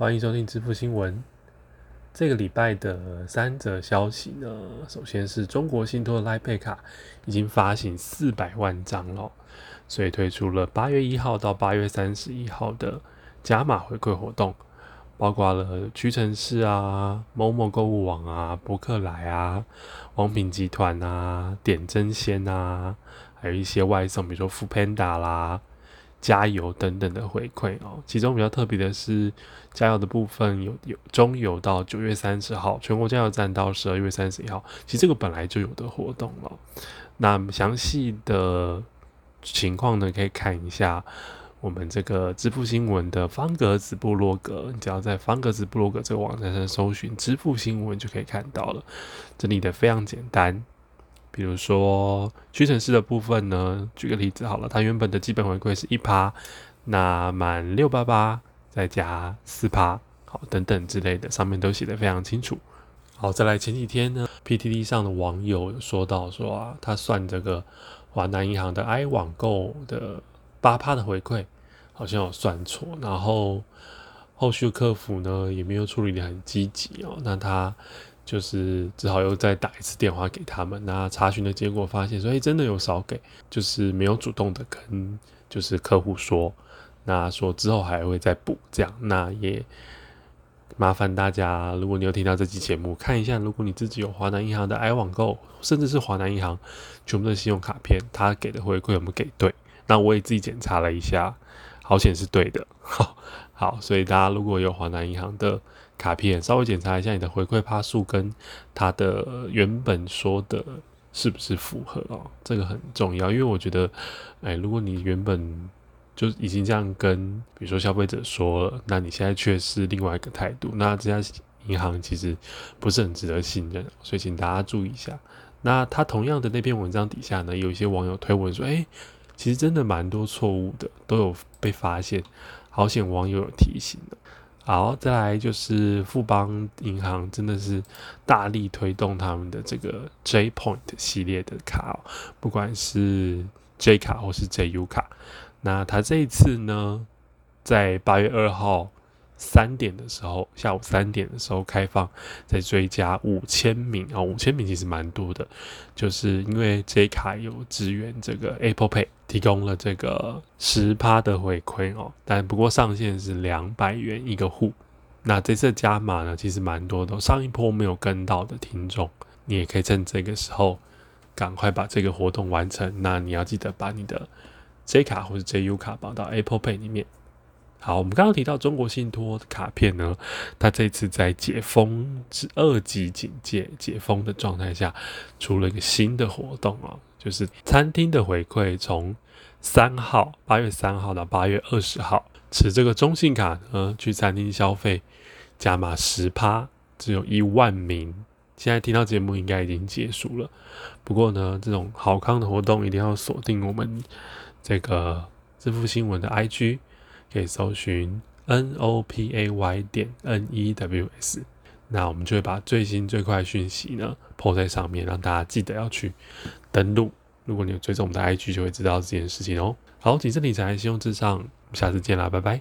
欢迎收听支付新闻。这个礼拜的三则消息呢，首先是中国信托的 Line Pay 卡已经发行四百万张了，所以推出了八月一号到八月三十一号的加码回馈活动，包括了屈臣氏啊、某某购物网啊、博客来啊、王品集团啊、点真鲜啊，还有一些外送，比如说 f o o Panda 啦。加油等等的回馈哦，其中比较特别的是加油的部分有有中油到九月三十号，全国加油站到十二月三十一号，其实这个本来就有的活动了。那详细的情况呢，可以看一下我们这个支付新闻的方格子部落格，你只要在方格子部落格这个网站上搜寻支付新闻，就可以看到了。整理的非常简单。比如说屈臣氏的部分呢，举个例子好了，它原本的基本回馈是一趴，那满六八八再加四趴，好等等之类的，上面都写的非常清楚。好，再来前几天呢，PTT 上的网友说到说啊，他算这个华南银行的 i 网购的八趴的回馈，好像有算错，然后后续客服呢也没有处理的很积极哦，那他。就是只好又再打一次电话给他们，那查询的结果发现说，哎，真的有少给，就是没有主动的跟就是客户说，那说之后还会再补这样，那也麻烦大家，如果你有听到这期节目，看一下，如果你自己有华南银行的 i 网购，甚至是华南银行全部的信用卡片，他给的回馈有没有给对？那我也自己检查了一下，好险是对的，好，所以大家如果有华南银行的。卡片稍微检查一下你的回馈趴数跟它的原本说的是不是符合哦，这个很重要，因为我觉得，哎，如果你原本就已经这样跟比如说消费者说了，那你现在却是另外一个态度，那这家银行其实不是很值得信任，所以请大家注意一下。那他同样的那篇文章底下呢，有一些网友推文说，哎，其实真的蛮多错误的都有被发现，好险网友有提醒的。好，再来就是富邦银行真的是大力推动他们的这个 J Point 系列的卡哦，不管是 J 卡或是 JU 卡，那他这一次呢，在八月二号。三点的时候，下午三点的时候开放，再追加五千名啊，五千名其实蛮多的，就是因为这卡有支援这个 Apple Pay，提供了这个十趴的回馈哦，但不过上限是两百元一个户。那这次加码呢，其实蛮多的，上一波没有跟到的听众，你也可以趁这个时候赶快把这个活动完成。那你要记得把你的 J 卡或者 JU 卡绑到 Apple Pay 里面。好，我们刚刚提到中国信托的卡片呢，它这次在解封至二级警戒解封的状态下，出了一个新的活动啊，就是餐厅的回馈，从三号八月三号到八月二十号，持这个中信卡呢去餐厅消费加码十趴，只有一万名。现在听到节目应该已经结束了，不过呢，这种好康的活动一定要锁定我们这个支付新闻的 IG。可以搜寻 N O P A Y 点 N E W S，那我们就会把最新最快讯息呢抛在上面，让大家记得要去登录。如果你有追踪我们的 IG，就会知道这件事情哦。好，谨慎理财，信用至上，下次见啦，拜拜。